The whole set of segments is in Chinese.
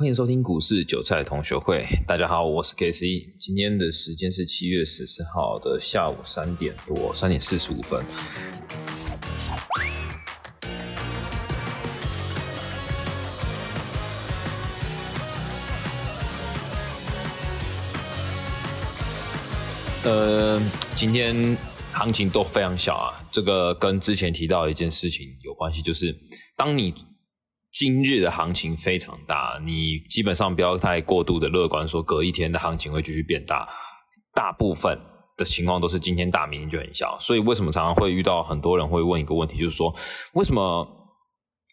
欢迎收听股市韭菜同学会。大家好，我是 K C。今天的时间是七月十四号的下午三点多，三点四十五分。呃，今天行情都非常小啊。这个跟之前提到一件事情有关系，就是当你今日的行情非常大，你基本上不要太过度的乐观，说隔一天的行情会继续变大。大部分的情况都是今天大，明天就很小。所以为什么常常会遇到很多人会问一个问题，就是说为什么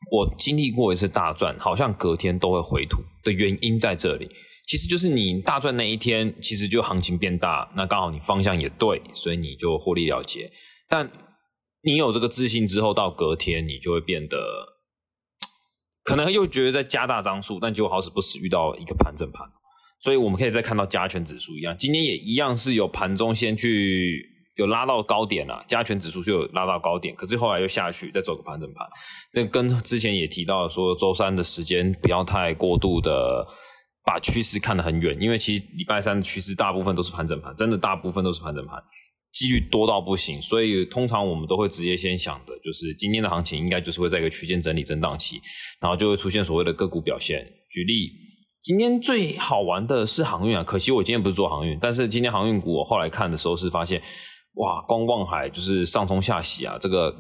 我经历过一次大赚，好像隔天都会回吐的原因在这里。其实就是你大赚那一天，其实就行情变大，那刚好你方向也对，所以你就获利了结。但你有这个自信之后，到隔天你就会变得，可能又觉得在加大张数，但结果好死不死遇到一个盘整盘。所以我们可以再看到加权指数一样，今天也一样是有盘中先去有拉到高点了，加权指数就有拉到高点，可是后来又下去，再走个盘整盘。那跟之前也提到说，周三的时间不要太过度的。把趋势看得很远，因为其实礼拜三的趋势大部分都是盘整盘，真的大部分都是盘整盘，几率多到不行。所以通常我们都会直接先想的，就是今天的行情应该就是会在一个区间整理震荡期，然后就会出现所谓的个股表现。举例，今天最好玩的是航运啊，可惜我今天不是做航运，但是今天航运股我后来看的时候是发现，哇，光望海就是上冲下洗啊，这个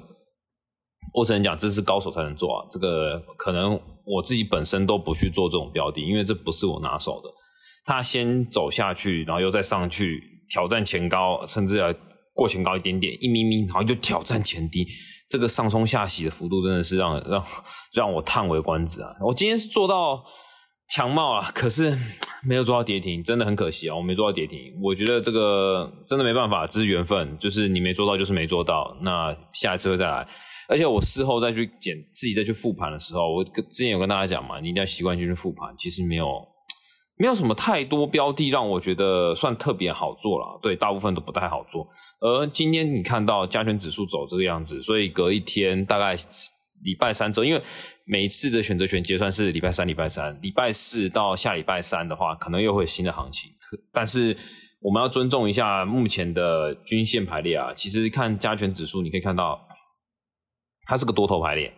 我只能讲这是高手才能做啊，这个可能。我自己本身都不去做这种标的，因为这不是我拿手的。它先走下去，然后又再上去挑战前高，甚至要过前高一点点，一咪咪，然后就挑战前低，这个上冲下洗的幅度真的是让让让我叹为观止啊！我今天是做到强帽了，可是没有做到跌停，真的很可惜啊！我没做到跌停，我觉得这个真的没办法，这是缘分，就是你没做到就是没做到，那下一次会再来。而且我事后再去检自己再去复盘的时候，我之前有跟大家讲嘛，你一定要习惯性去复盘。其实没有没有什么太多标的让我觉得算特别好做了，对，大部分都不太好做。而今天你看到加权指数走这个样子，所以隔一天大概礼拜三周，因为每一次的选择权结算是礼拜三、礼拜三，礼拜四到下礼拜三的话，可能又会有新的行情。可但是我们要尊重一下目前的均线排列啊。其实看加权指数，你可以看到。它是个多头排列，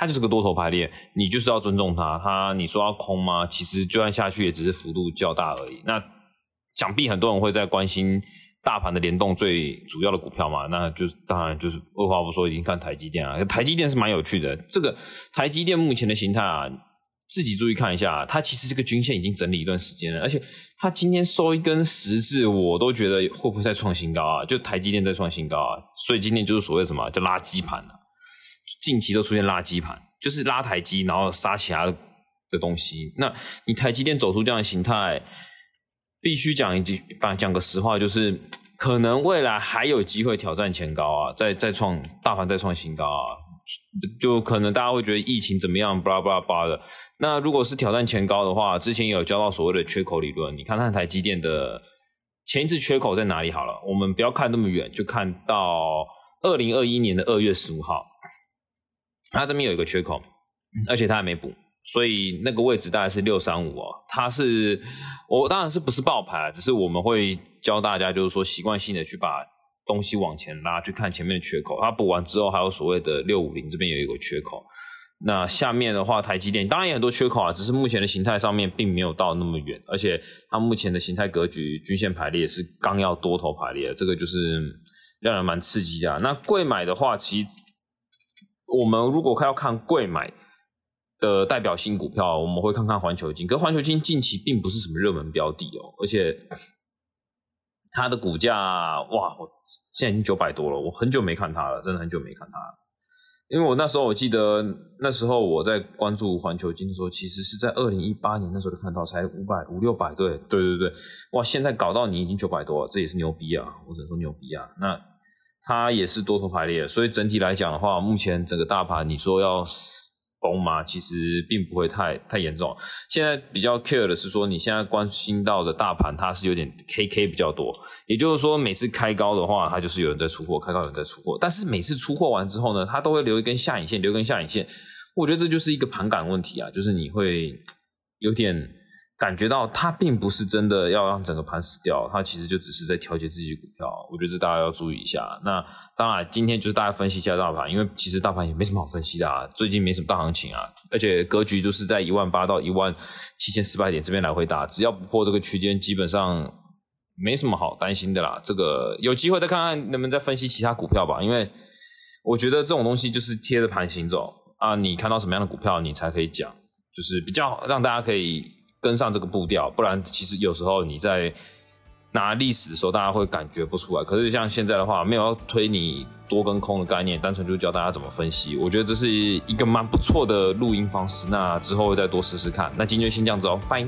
它就是个多头排列，你就是要尊重它。它你说要空吗？其实就算下去也只是幅度较大而已。那想必很多人会在关心大盘的联动最主要的股票嘛？那就是当然就是二话不说已经看台积电啊。台积电是蛮有趣的，这个台积电目前的形态啊，自己注意看一下，它其实这个均线已经整理一段时间了，而且它今天收一根十字，我都觉得会不会再创新高啊？就台积电在创新高啊，所以今天就是所谓什么叫垃圾盘啊？近期都出现垃圾盘，就是拉台积，然后杀其他的东西。那你台积电走出这样的形态，必须讲一句，讲个实话，就是可能未来还有机会挑战前高啊，再再创大盘再创新高啊，就可能大家会觉得疫情怎么样，巴拉巴拉巴拉的。那如果是挑战前高的话，之前有教到所谓的缺口理论，你看看台积电的前一次缺口在哪里好了，我们不要看那么远，就看到二零二一年的二月十五号。它这边有一个缺口，而且它还没补，所以那个位置大概是六三五哦。它是我当然是不是爆牌，只是我们会教大家，就是说习惯性的去把东西往前拉，去看前面的缺口。它补完之后，还有所谓的六五零这边有一个缺口。那下面的话，台积电当然也很多缺口啊，只是目前的形态上面并没有到那么远，而且它目前的形态格局均线排列是刚要多头排列，这个就是让人蛮刺激的。那贵买的话，其实。我们如果要看贵买的代表性股票，我们会看看环球金。可环球金近期并不是什么热门标的哦，而且它的股价哇，我现在已经九百多了，我很久没看它了，真的很久没看它。因为我那时候我记得那时候我在关注环球金的时候，其实是在二零一八年那时候就看到才五百五六百，对对对对，哇，现在搞到你已经九百多，这也是牛逼啊！我只能说牛逼啊，那。它也是多头排列，所以整体来讲的话，目前整个大盘你说要崩吗？其实并不会太太严重。现在比较 care 的是说，你现在关心到的大盘，它是有点 KK 比较多，也就是说每次开高的话，它就是有人在出货，开高有人在出货。但是每次出货完之后呢，它都会留一根下影线，留一根下影线。我觉得这就是一个盘感问题啊，就是你会有点。感觉到它并不是真的要让整个盘死掉，它其实就只是在调节自己的股票。我觉得这大家要注意一下。那当然，今天就是大家分析一下大盘，因为其实大盘也没什么好分析的啊，最近没什么大行情啊，而且格局就是在一万八到一万七千四百点这边来回打，只要不破这个区间，基本上没什么好担心的啦。这个有机会再看看能不能再分析其他股票吧，因为我觉得这种东西就是贴着盘行走啊，你看到什么样的股票，你才可以讲，就是比较让大家可以。跟上这个步调，不然其实有时候你在拿历史的时候，大家会感觉不出来。可是像现在的话，没有要推你多跟空的概念，单纯就教大家怎么分析。我觉得这是一个蛮不错的录音方式。那之后再多试试看。那今天就先这样子哦，拜。